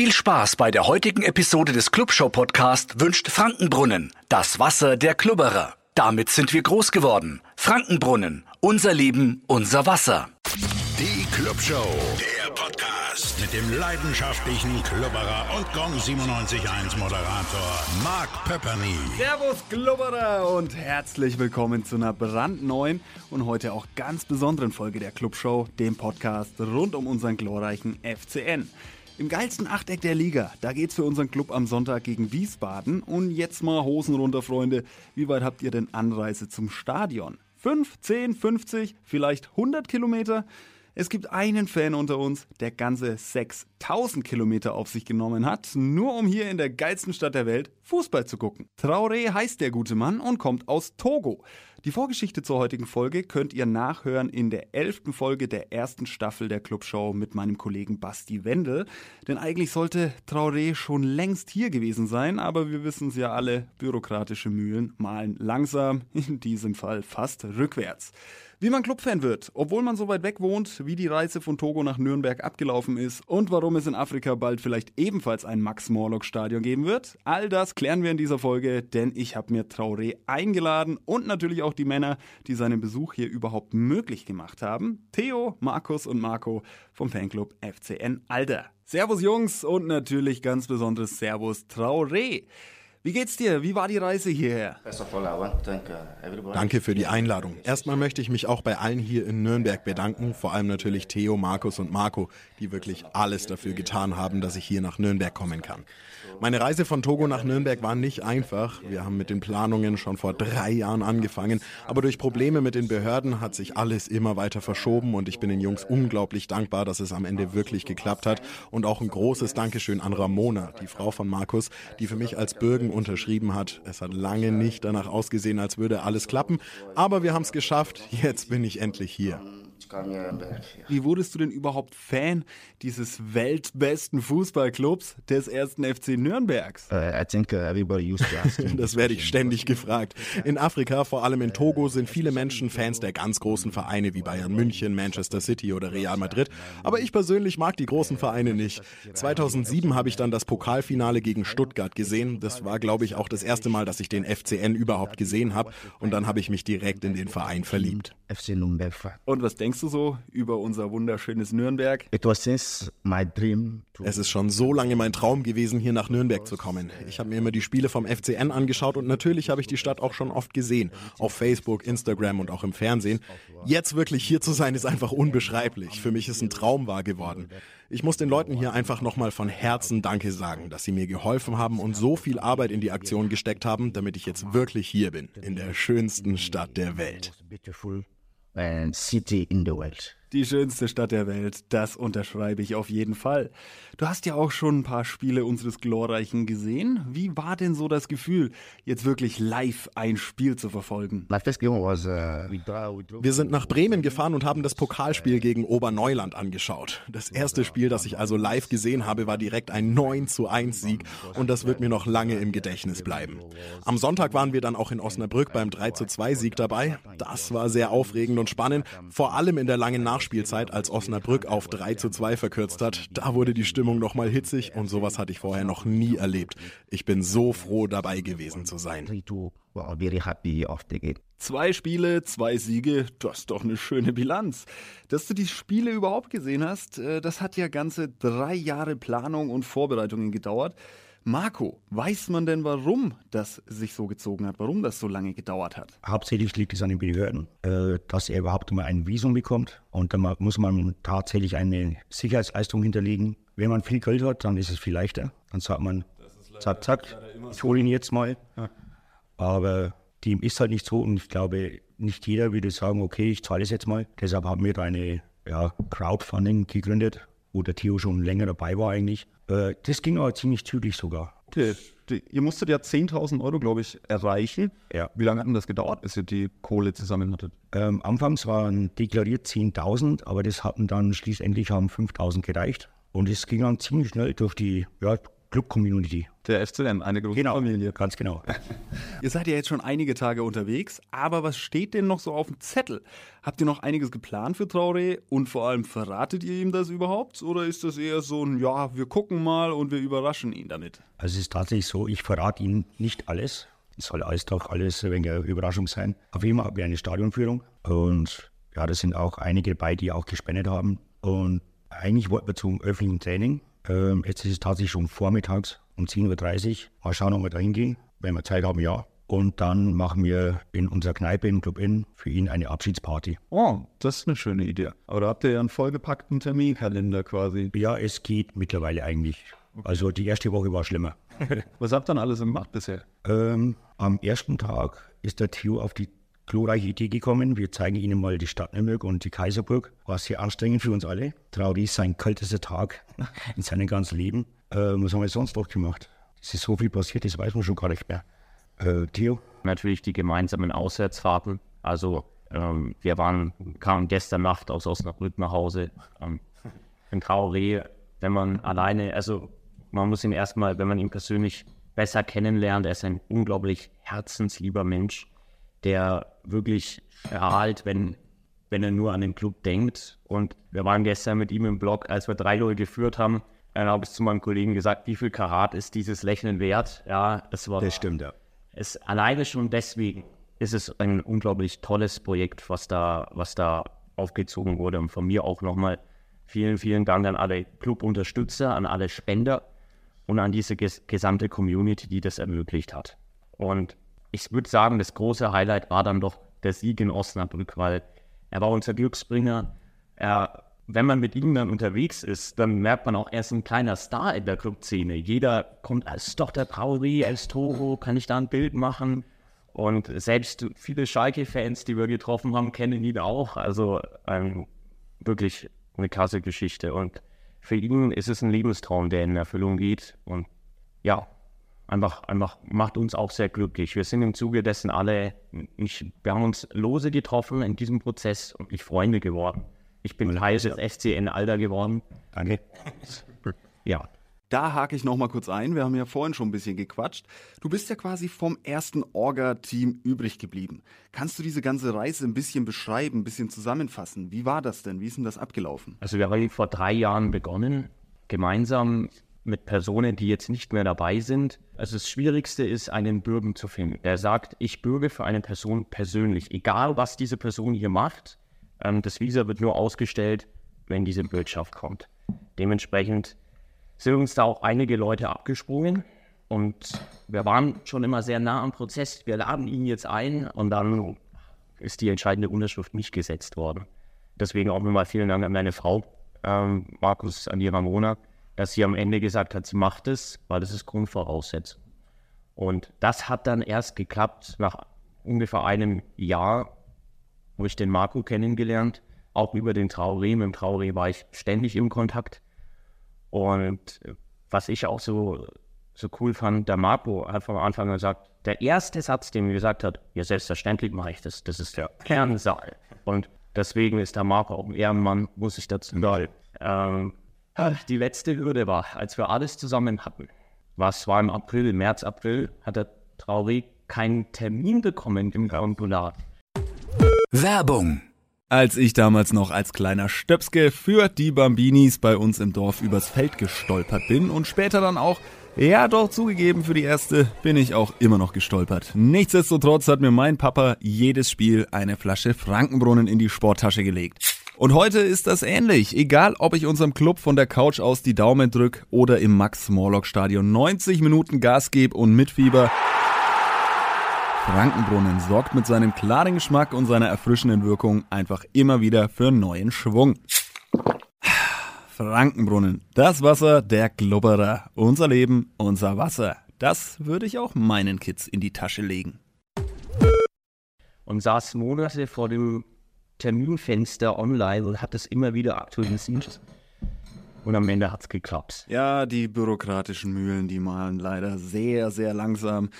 Viel Spaß bei der heutigen Episode des Clubshow Podcast wünscht Frankenbrunnen, das Wasser der Klubberer. Damit sind wir groß geworden. Frankenbrunnen, unser Leben, unser Wasser. Die Clubshow, der Podcast mit dem leidenschaftlichen Klubberer und Gong 97.1 Moderator Mark Pepperny. Servus Glubberer und herzlich willkommen zu einer brandneuen und heute auch ganz besonderen Folge der Clubshow, dem Podcast rund um unseren glorreichen FCN. Im geilsten Achteck der Liga, da geht's für unseren Club am Sonntag gegen Wiesbaden. Und jetzt mal Hosen runter, Freunde. Wie weit habt ihr denn Anreise zum Stadion? 5, 10, 50, vielleicht 100 Kilometer? Es gibt einen Fan unter uns, der ganze 6000 Kilometer auf sich genommen hat, nur um hier in der geilsten Stadt der Welt Fußball zu gucken. Traoré heißt der gute Mann und kommt aus Togo. Die Vorgeschichte zur heutigen Folge könnt ihr nachhören in der elften Folge der ersten Staffel der Clubshow mit meinem Kollegen Basti Wendel. Denn eigentlich sollte Traoré schon längst hier gewesen sein, aber wir wissen es ja alle, bürokratische Mühlen malen langsam, in diesem Fall fast rückwärts. Wie man Clubfan wird, obwohl man so weit weg wohnt, wie die Reise von Togo nach Nürnberg abgelaufen ist und warum es in Afrika bald vielleicht ebenfalls ein Max-Morlock-Stadion geben wird, all das klären wir in dieser Folge, denn ich habe mir Traoré eingeladen und natürlich auch die Männer, die seinen Besuch hier überhaupt möglich gemacht haben. Theo, Markus und Marco vom Fanclub FCN Alter. Servus Jungs und natürlich ganz besonderes Servus Traoré. Wie geht's dir? Wie war die Reise hierher? Danke für die Einladung. Erstmal möchte ich mich auch bei allen hier in Nürnberg bedanken, vor allem natürlich Theo, Markus und Marco, die wirklich alles dafür getan haben, dass ich hier nach Nürnberg kommen kann. Meine Reise von Togo nach Nürnberg war nicht einfach. Wir haben mit den Planungen schon vor drei Jahren angefangen, aber durch Probleme mit den Behörden hat sich alles immer weiter verschoben und ich bin den Jungs unglaublich dankbar, dass es am Ende wirklich geklappt hat und auch ein großes Dankeschön an Ramona, die Frau von Markus, die für mich als Bürgen unterschrieben hat. Es hat lange nicht danach ausgesehen, als würde alles klappen, aber wir haben es geschafft. Jetzt bin ich endlich hier. Wie wurdest du denn überhaupt Fan dieses weltbesten Fußballclubs des ersten FC Nürnbergs? Uh, das werde ich ständig gefragt. In Afrika, vor allem in Togo, sind viele Menschen Fans der ganz großen Vereine wie Bayern München, Manchester City oder Real Madrid. Aber ich persönlich mag die großen Vereine nicht. 2007 habe ich dann das Pokalfinale gegen Stuttgart gesehen. Das war, glaube ich, auch das erste Mal, dass ich den FCN überhaupt gesehen habe. Und dann habe ich mich direkt in den Verein verliebt. Und was denkst du so über unser wunderschönes Nürnberg? It was since my dream es ist schon so lange mein Traum gewesen, hier nach Nürnberg zu kommen. Ich habe mir immer die Spiele vom FCN angeschaut und natürlich habe ich die Stadt auch schon oft gesehen. Auf Facebook, Instagram und auch im Fernsehen. Jetzt wirklich hier zu sein, ist einfach unbeschreiblich. Für mich ist ein Traum wahr geworden. Ich muss den Leuten hier einfach nochmal von Herzen Danke sagen, dass sie mir geholfen haben und so viel Arbeit in die Aktion gesteckt haben, damit ich jetzt wirklich hier bin, in der schönsten Stadt der Welt and city in the world. Die schönste Stadt der Welt, das unterschreibe ich auf jeden Fall. Du hast ja auch schon ein paar Spiele unseres Glorreichen gesehen. Wie war denn so das Gefühl, jetzt wirklich live ein Spiel zu verfolgen? Uh, Wir sind nach Bremen gefahren und haben das Pokalspiel gegen Oberneuland angeschaut. Das erste Spiel, das ich also live gesehen habe, war direkt ein 9 zu 1 Sieg und das wird mir noch lange im Gedächtnis bleiben. Am Sonntag waren wir dann auch in Osnabrück beim 3 zu 2 Sieg dabei. Das war sehr aufregend und spannend, vor allem in der langen Nachspielzeit Nachspielzeit, als Osnabrück auf 3 zu 2 verkürzt hat, da wurde die Stimmung nochmal hitzig und sowas hatte ich vorher noch nie erlebt. Ich bin so froh, dabei gewesen zu sein. Zwei Spiele, zwei Siege, das ist doch eine schöne Bilanz. Dass du die Spiele überhaupt gesehen hast, äh, das hat ja ganze drei Jahre Planung und Vorbereitungen gedauert. Marco, weiß man denn, warum das sich so gezogen hat, warum das so lange gedauert hat? Hauptsächlich liegt es an den Behörden, äh, dass er überhaupt mal ein Visum bekommt und dann muss man tatsächlich eine Sicherheitsleistung hinterlegen. Wenn man viel Geld hat, dann ist es viel leichter. Dann sagt man, zack, zack, ich hole ihn jetzt mal. Aber dem ist halt nicht so und ich glaube, nicht jeder würde sagen, okay, ich zahle es jetzt mal. Deshalb haben wir da eine ja, Crowdfunding gegründet, wo der Theo schon länger dabei war eigentlich. Äh, das ging aber ziemlich zügig sogar. Okay. Ihr musstet ja 10.000 Euro, glaube ich, erreichen. Ja. Wie lange hat denn das gedauert, bis ihr die Kohle zusammen hattet? Ähm, anfangs waren deklariert 10.000, aber das hatten dann schließlich haben 5.000 gereicht. Und es ging dann ziemlich schnell durch die ja, Club-Community. Der FCN, eine große Genau, Familie. ganz genau. Ihr seid ja jetzt schon einige Tage unterwegs, aber was steht denn noch so auf dem Zettel? Habt ihr noch einiges geplant für Traoré und vor allem verratet ihr ihm das überhaupt? Oder ist das eher so ein, ja, wir gucken mal und wir überraschen ihn damit? Also es ist tatsächlich so, ich verrate Ihnen nicht alles. Es soll alles doch alles wenig eine Überraschung sein. Auf jeden Fall haben wir eine Stadionführung und ja, da sind auch einige dabei, die auch gespendet haben. Und eigentlich wollten wir zum öffentlichen Training. Ähm, jetzt ist es tatsächlich schon vormittags um 10.30 Uhr. Mal schauen, ob wir da hingehen. Wenn wir Zeit haben, ja. Und dann machen wir in unserer Kneipe im Club Inn für ihn eine Abschiedsparty. Oh, das ist eine schöne Idee. Aber da habt ihr ja einen vollgepackten Terminkalender quasi. Ja, es geht mittlerweile eigentlich. Also die erste Woche war schlimmer. Was habt ihr dann alles gemacht bisher? Ähm, am ersten Tag ist der Theo auf die glorreiche Idee gekommen. Wir zeigen Ihnen mal die Stadt Nürnberg und die Kaiserburg. War sehr anstrengend für uns alle. Trauri ist sein kältester Tag in seinem ganzen Leben. Äh, was haben wir sonst noch gemacht? Es ist so viel passiert, das weiß man schon gar nicht mehr. Äh, Theo? Natürlich die gemeinsamen Auswärtsfahrten. Also ähm, wir waren, kamen gestern Nacht aus Osnabrück nach Hause. Ähm, in Traoré, wenn man alleine, also man muss ihn erstmal, wenn man ihn persönlich besser kennenlernt, er ist ein unglaublich herzenslieber Mensch, der wirklich strahlt, wenn, wenn er nur an den Club denkt. Und wir waren gestern mit ihm im Blog, als wir 3-0 geführt haben, dann habe ich zu meinem Kollegen gesagt, wie viel Karat ist dieses Lächeln wert? Ja, es war Das stimmt, ja. es alleine schon deswegen ist es ein unglaublich tolles Projekt, was da, was da aufgezogen wurde. Und von mir auch nochmal vielen, vielen Dank an alle Club-Unterstützer, an alle Spender und an diese ges gesamte Community, die das ermöglicht hat. Und ich würde sagen, das große Highlight war dann doch der Sieg in Osnabrück, weil er war unser Glücksbringer. Er, wenn man mit ihm dann unterwegs ist, dann merkt man auch, er ist ein kleiner Star in der Clubszene. Jeder kommt als doch der als Toro, kann ich da ein Bild machen? Und selbst viele Schalke-Fans, die wir getroffen haben, kennen ihn auch. Also ähm, wirklich eine krasse Geschichte. Und für ihn ist es ein Lebenstraum, der in Erfüllung geht. Und ja, einfach, einfach macht uns auch sehr glücklich. Wir sind im Zuge dessen alle, ich, wir haben uns lose getroffen in diesem Prozess und nicht Freunde geworden. Ich bin Teil des FCN Alter geworden. Danke. Ja. Da hake ich nochmal kurz ein. Wir haben ja vorhin schon ein bisschen gequatscht. Du bist ja quasi vom ersten Orga-Team übrig geblieben. Kannst du diese ganze Reise ein bisschen beschreiben, ein bisschen zusammenfassen? Wie war das denn? Wie ist denn das abgelaufen? Also wir haben vor drei Jahren begonnen, gemeinsam mit Personen, die jetzt nicht mehr dabei sind. Also das Schwierigste ist, einen Bürgen zu finden. Der sagt, ich bürge für eine Person persönlich, egal was diese Person hier macht. Ähm, das Visa wird nur ausgestellt, wenn diese Bürgschaft kommt. Dementsprechend sind uns da auch einige Leute abgesprungen und wir waren schon immer sehr nah am Prozess. Wir laden ihn jetzt ein und dann ist die entscheidende Unterschrift nicht gesetzt worden. Deswegen auch nochmal vielen Dank an meine Frau, ähm, Markus, an die Ramona, dass sie am Ende gesagt hat, sie macht es, weil das ist Grundvoraussetzung. Und das hat dann erst geklappt nach ungefähr einem Jahr, wo ich den Marco kennengelernt, auch über den Traoré. Mit dem Traoré war ich ständig im Kontakt. Und was ich auch so, so cool fand, der Marco hat von Anfang an gesagt, der erste Satz, den er gesagt hat, ja selbstverständlich mache ich das, das ist der Kernsaal. Und deswegen ist der Marco auch ein Ehrenmann, muss ich dazu sagen. Ähm, die letzte Hürde war, als wir alles zusammen hatten, was war im April, März, April, hat der Traoré keinen Termin bekommen im Konsulat. Werbung. Als ich damals noch als kleiner Stöpske für die Bambinis bei uns im Dorf übers Feld gestolpert bin und später dann auch, ja doch zugegeben, für die erste bin ich auch immer noch gestolpert. Nichtsdestotrotz hat mir mein Papa jedes Spiel eine Flasche Frankenbrunnen in die Sporttasche gelegt. Und heute ist das ähnlich. Egal, ob ich unserem Club von der Couch aus die Daumen drück oder im Max-Morlock-Stadion 90 Minuten Gas gebe und mitfieber. Frankenbrunnen sorgt mit seinem klaren Geschmack und seiner erfrischenden Wirkung einfach immer wieder für neuen Schwung. Frankenbrunnen, das Wasser der Glubberer. Unser Leben, unser Wasser. Das würde ich auch meinen Kids in die Tasche legen. Und saß Monate vor dem Terminfenster online und hat es immer wieder aktualisiert. Und am Ende hat es geklappt. Ja, die bürokratischen Mühlen, die malen leider sehr, sehr langsam.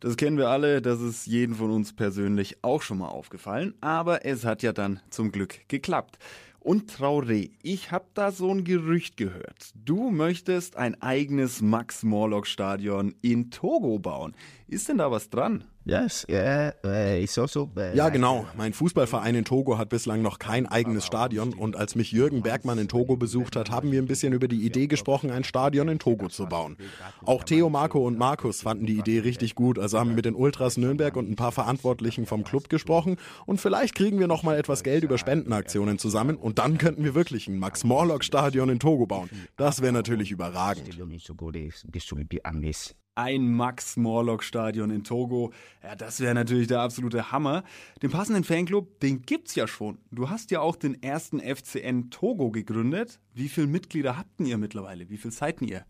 Das kennen wir alle, das ist jedem von uns persönlich auch schon mal aufgefallen, aber es hat ja dann zum Glück geklappt. Und Traoré, ich habe da so ein Gerücht gehört. Du möchtest ein eigenes Max-Morlock-Stadion in Togo bauen. Ist denn da was dran? Yes, yeah, it's also, ja, genau. Mein Fußballverein in Togo hat bislang noch kein eigenes Stadion. Und als mich Jürgen Bergmann in Togo besucht hat, haben wir ein bisschen über die Idee gesprochen, ein Stadion in Togo zu bauen. Auch Theo, Marco und Markus fanden die Idee richtig gut, also haben wir mit den Ultras Nürnberg und ein paar Verantwortlichen vom Club gesprochen. Und vielleicht kriegen wir noch mal etwas Geld über Spendenaktionen zusammen. Und dann könnten wir wirklich ein Max-Morlock-Stadion in Togo bauen. Das wäre natürlich überragend ein Max-Morlock-Stadion in Togo. Ja, das wäre natürlich der absolute Hammer. Den passenden Fanclub, den gibt's ja schon. Du hast ja auch den ersten FCN Togo gegründet. Wie viele Mitglieder habt ihr mittlerweile? Wie viel seid ihr?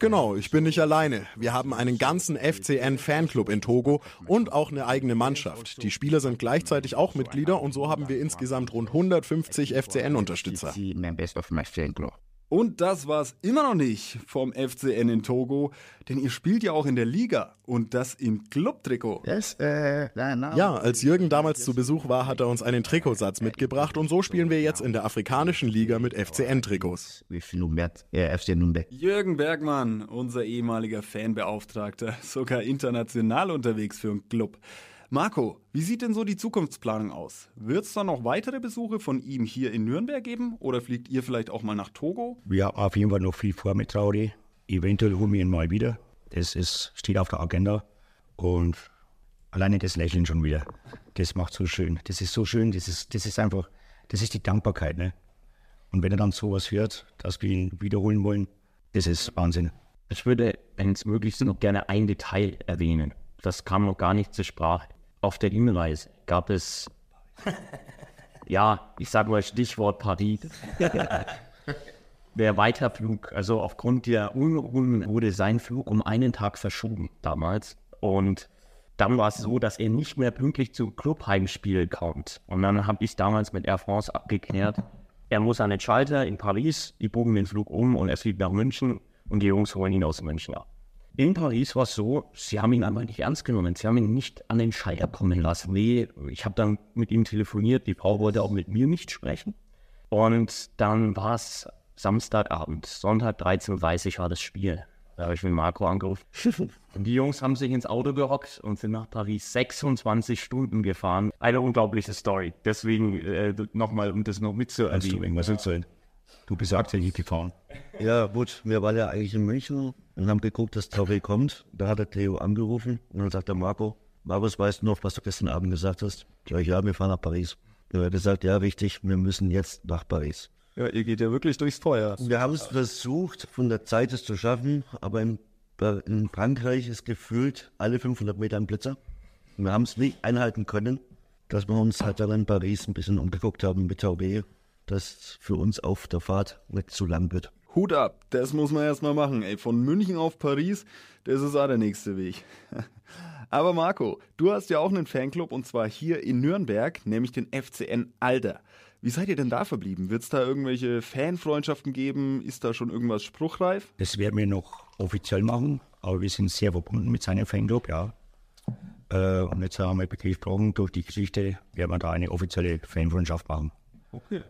Genau, ich bin nicht alleine. Wir haben einen ganzen FCN Fanclub in Togo und auch eine eigene Mannschaft. Die Spieler sind gleichzeitig auch Mitglieder und so haben wir insgesamt rund 150 FCN-Unterstützer. Und das war's immer noch nicht vom FCN in Togo, denn ihr spielt ja auch in der Liga und das im Clubtrikot. Yes, äh, ja, als Jürgen damals zu Besuch war, hat er uns einen Trikotsatz mitgebracht und so spielen wir jetzt in der afrikanischen Liga mit FCN-Trikots. Jürgen Bergmann, unser ehemaliger Fanbeauftragter, sogar international unterwegs für einen Club. Marco, wie sieht denn so die Zukunftsplanung aus? Wird es da noch weitere Besuche von ihm hier in Nürnberg geben oder fliegt ihr vielleicht auch mal nach Togo? Wir haben auf jeden Fall noch viel vor mit Traudi. Eventuell holen wir ihn mal wieder. Das ist, steht auf der Agenda. Und alleine das Lächeln schon wieder, das macht so schön. Das ist so schön, das ist, das ist einfach, das ist die Dankbarkeit. Ne? Und wenn er dann sowas hört, dass wir ihn wiederholen wollen, das ist Wahnsinn. Ich würde, wenn es möglich ist, noch gerne ein Detail erwähnen. Das kam noch gar nicht zur Sprache auf der Hinreise gab es, ja, ich sage mal Stichwort Paris. der Weiterflug, also aufgrund der Unruhen wurde sein Flug um einen Tag verschoben damals. Und dann war es so, dass er nicht mehr pünktlich zum Clubheimspiel kommt. Und dann habe ich damals mit Air France abgeklärt, er muss an den Schalter in Paris, die bogen den Flug um und er fliegt nach München und die Jungs holen ihn aus München ab. In Paris war es so, sie haben ihn einfach nicht ernst genommen. Sie haben ihn nicht an den Scheier kommen lassen. Nee, ich habe dann mit ihm telefoniert. Die Frau wollte auch mit mir nicht sprechen. Und dann war es Samstagabend, Sonntag 13.30 Uhr war das Spiel. Da habe ich mit Marco angerufen. Und die Jungs haben sich ins Auto gehockt und sind nach Paris 26 Stunden gefahren. Eine unglaubliche Story. Deswegen äh, nochmal, um das noch mitzuerleben. Was du Du bist ja aktuell gefahren. Ja, gut, wir waren ja eigentlich in München und haben geguckt, dass Tauri kommt. Da hat der Theo angerufen und dann sagt der Marco, Markus, weißt du noch, was du gestern Abend gesagt hast? Ja, ja, wir fahren nach Paris. Er hat gesagt, ja, richtig, wir müssen jetzt nach Paris. Ja, ihr geht ja wirklich durchs Feuer. Wir haben es versucht, von der Zeit es zu schaffen, aber in, in Frankreich ist gefühlt alle 500 Meter ein Blitzer. Wir haben es nicht einhalten können, dass wir uns halt dann in Paris ein bisschen umgeguckt haben mit Taubé dass für uns auf der Fahrt nicht zu lang wird. Hut ab, das muss man erstmal machen. Ey, von München auf Paris, das ist auch der nächste Weg. Aber Marco, du hast ja auch einen Fanclub und zwar hier in Nürnberg, nämlich den FCN Alder. Wie seid ihr denn da verblieben? Wird es da irgendwelche Fanfreundschaften geben? Ist da schon irgendwas spruchreif? Das werden wir noch offiziell machen, aber wir sind sehr verbunden mit seinem Fanclub, ja. Äh, und jetzt haben wir gesprochen, durch die Geschichte werden wir da eine offizielle Fanfreundschaft machen. Okay.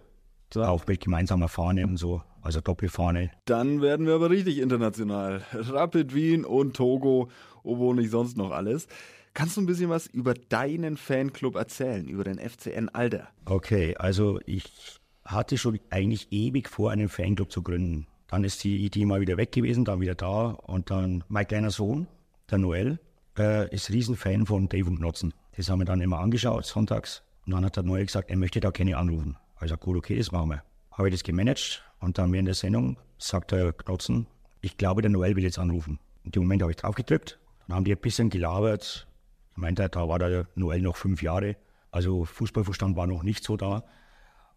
So. Auch mit gemeinsamer Fahne und so, also Doppelfahne. Dann werden wir aber richtig international. Rapid Wien und Togo, wo nicht sonst noch alles. Kannst du ein bisschen was über deinen Fanclub erzählen, über den FCN Alder? Okay, also ich hatte schon eigentlich ewig vor, einen Fanclub zu gründen. Dann ist die Idee mal wieder weg gewesen, dann wieder da. Und dann mein kleiner Sohn, der Noel, äh, ist Riesenfan von Dave und Knotzen. Das haben wir dann immer angeschaut, sonntags. Und dann hat der Noel gesagt, er möchte da keine anrufen. Also gut, okay, das machen wir. Habe ich das gemanagt und dann während der Sendung sagt der Knotzen, ich glaube, der Noel will jetzt anrufen. In dem Moment habe ich drauf gedrückt, dann haben die ein bisschen gelabert. Ich meinte, da war der Noel noch fünf Jahre, also Fußballverstand war noch nicht so da.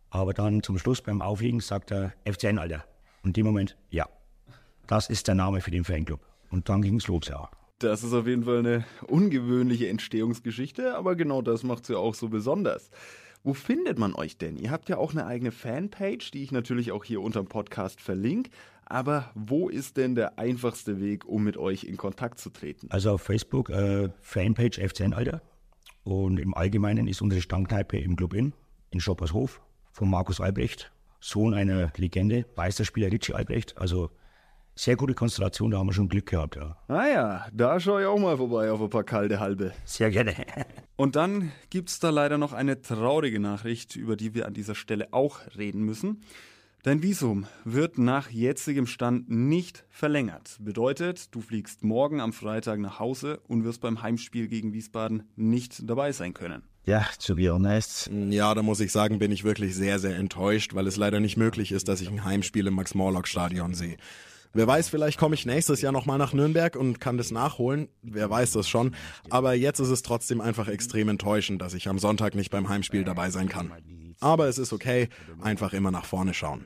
Aber dann zum Schluss beim Auflegen sagt er FCN, Alter. Und in dem Moment, ja, das ist der Name für den Fanclub. Und dann ging es los, ja. Das ist auf jeden Fall eine ungewöhnliche Entstehungsgeschichte, aber genau das macht sie ja auch so besonders. Wo findet man euch denn? Ihr habt ja auch eine eigene Fanpage, die ich natürlich auch hier unter dem Podcast verlinke. Aber wo ist denn der einfachste Weg, um mit euch in Kontakt zu treten? Also auf Facebook äh, Fanpage FCN Alter. Und im Allgemeinen ist unsere Stammkneipe im Club Inn in Schoppershof. von Markus Albrecht, Sohn einer Legende, Meisterspieler Richie Albrecht. Also sehr gute Konstellation, da haben wir schon Glück gehabt. Ja. Ah ja, da schaue ich auch mal vorbei auf ein paar kalte Halbe. Sehr gerne. Und dann gibt es da leider noch eine traurige Nachricht, über die wir an dieser Stelle auch reden müssen. Dein Visum wird nach jetzigem Stand nicht verlängert. Bedeutet, du fliegst morgen am Freitag nach Hause und wirst beim Heimspiel gegen Wiesbaden nicht dabei sein können. Ja, to be honest. Ja, da muss ich sagen, bin ich wirklich sehr, sehr enttäuscht, weil es leider nicht möglich ist, dass ich ein Heimspiel im Max-Morlock-Stadion sehe. Wer weiß, vielleicht komme ich nächstes Jahr nochmal nach Nürnberg und kann das nachholen. Wer weiß das schon. Aber jetzt ist es trotzdem einfach extrem enttäuschend, dass ich am Sonntag nicht beim Heimspiel dabei sein kann. Aber es ist okay. Einfach immer nach vorne schauen.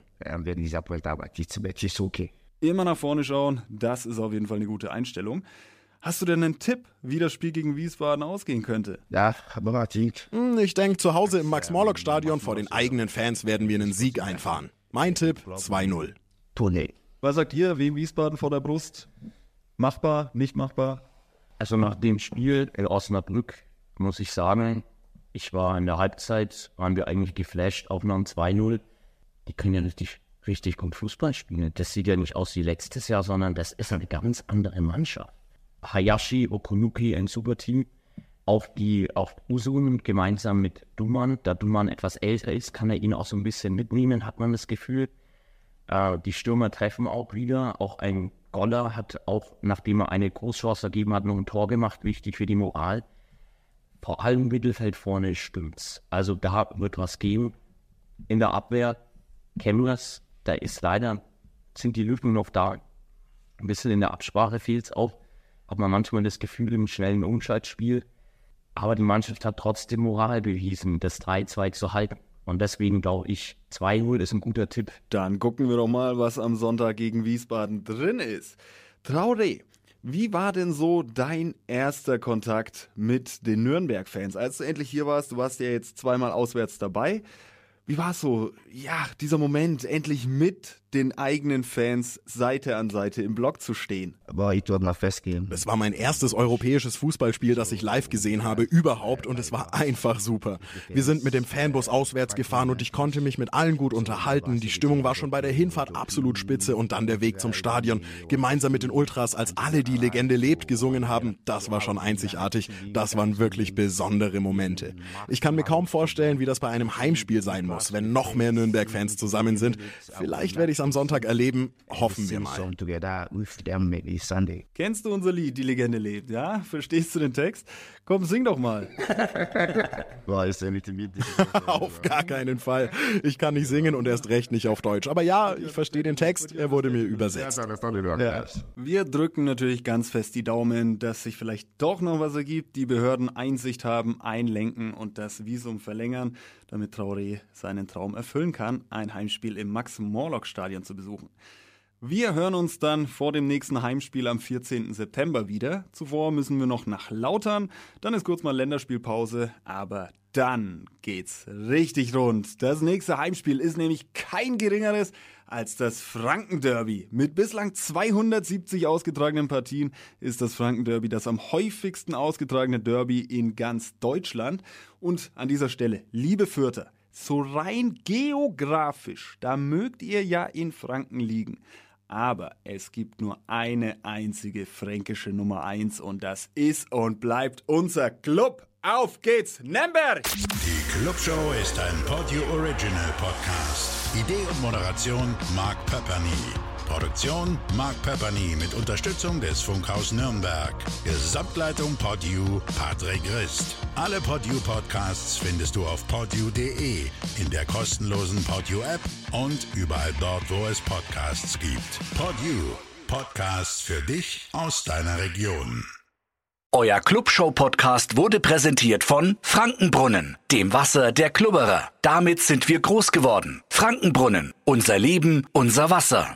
Immer nach vorne schauen, das ist auf jeden Fall eine gute Einstellung. Hast du denn einen Tipp, wie das Spiel gegen Wiesbaden ausgehen könnte? Ja, aber Hm, Ich denke, zu Hause im Max-Morlock-Stadion vor den eigenen Fans werden wir einen Sieg einfahren. Mein Tipp 2-0. Tone. Was sagt ihr, wem Wiesbaden vor der Brust? Machbar, nicht machbar? Also nach dem Spiel in Osnabrück muss ich sagen, ich war in der Halbzeit, waren wir eigentlich geflasht auf einem 2-0. Die können ja richtig, richtig gut Fußball spielen. Das sieht ja nicht aus wie letztes Jahr, sondern das ist eine ganz andere Mannschaft. Hayashi, Okunuki, ein super Team. Auch die, auch Usun gemeinsam mit Duman. Da Duman etwas älter ist, kann er ihn auch so ein bisschen mitnehmen, hat man das Gefühl. Äh, die Stürmer treffen auch wieder. Auch ein Goller hat auch, nachdem er eine Großchance ergeben hat, noch ein Tor gemacht. Wichtig für die Moral. Vor allem Mittelfeld vorne stimmt's. Also da wird was geben. In der Abwehr, Cameras, da ist leider, sind die Lücken noch da. Ein bisschen in der Absprache fehlt's auch. Hat man manchmal das Gefühl im schnellen Umschaltspiel. Aber die Mannschaft hat trotzdem Moral bewiesen, das 3-2 zu halten. Und deswegen glaube ich, 2-0 ist ein guter Tipp. Dann gucken wir doch mal, was am Sonntag gegen Wiesbaden drin ist. Traore, wie war denn so dein erster Kontakt mit den Nürnberg-Fans? Als du endlich hier warst, du warst ja jetzt zweimal auswärts dabei. Wie war es so, ja, dieser Moment, endlich mit den eigenen Fans Seite an Seite im Block zu stehen? Aber ich dort mal festgehen. Es war mein erstes europäisches Fußballspiel, das ich live gesehen habe, überhaupt, und es war einfach super. Wir sind mit dem Fanbus auswärts gefahren und ich konnte mich mit allen gut unterhalten. Die Stimmung war schon bei der Hinfahrt absolut spitze und dann der Weg zum Stadion. Gemeinsam mit den Ultras, als alle die Legende lebt gesungen haben, das war schon einzigartig. Das waren wirklich besondere Momente. Ich kann mir kaum vorstellen, wie das bei einem Heimspiel sein muss, wenn noch mehr Nürnberg-Fans zusammen sind. Vielleicht werde ich es am Sonntag erleben, hoffen wir mal. Together with them maybe Sunday. Kennst du unser Lied, Die Legende lebt, ja? Verstehst du den Text? Komm, sing doch mal. War ist ja nicht im Auf gar keinen Fall. Ich kann nicht singen und erst recht nicht auf Deutsch. Aber ja, ich verstehe den Text, er wurde mir übersetzt. Ja. Wir drücken natürlich ganz fest die Daumen, dass sich vielleicht doch noch was ergibt, die Behörden Einsicht haben, einlenken und das Visum verlängern, damit Traoré seinen Traum erfüllen kann, ein Heimspiel im Max-Morlock-Stadion zu besuchen. Wir hören uns dann vor dem nächsten Heimspiel am 14. September wieder. Zuvor müssen wir noch nach Lautern, dann ist kurz mal Länderspielpause, aber dann geht's richtig rund. Das nächste Heimspiel ist nämlich kein geringeres als das Frankenderby. Mit bislang 270 ausgetragenen Partien ist das Frankenderby das am häufigsten ausgetragene Derby in ganz Deutschland. Und an dieser Stelle, liebe Fürther, so rein geografisch, da mögt ihr ja in Franken liegen. Aber es gibt nur eine einzige fränkische Nummer 1 und das ist und bleibt unser Club. Auf geht's, Nürnberg! Die Clubshow ist ein Podio Original Podcast. Idee und Moderation Mark Pepperny. Produktion Mark Pepperny mit Unterstützung des Funkhaus Nürnberg. Gesamtleitung Podio Patrick Rist. Alle Podio Podcasts findest du auf podio.de, in der kostenlosen Podio App und überall dort, wo es Podcasts gibt. Podio. Podcasts für dich aus deiner Region. Euer Clubshow-Podcast wurde präsentiert von Frankenbrunnen, dem Wasser der Klubberer. Damit sind wir groß geworden. Frankenbrunnen, unser Leben, unser Wasser.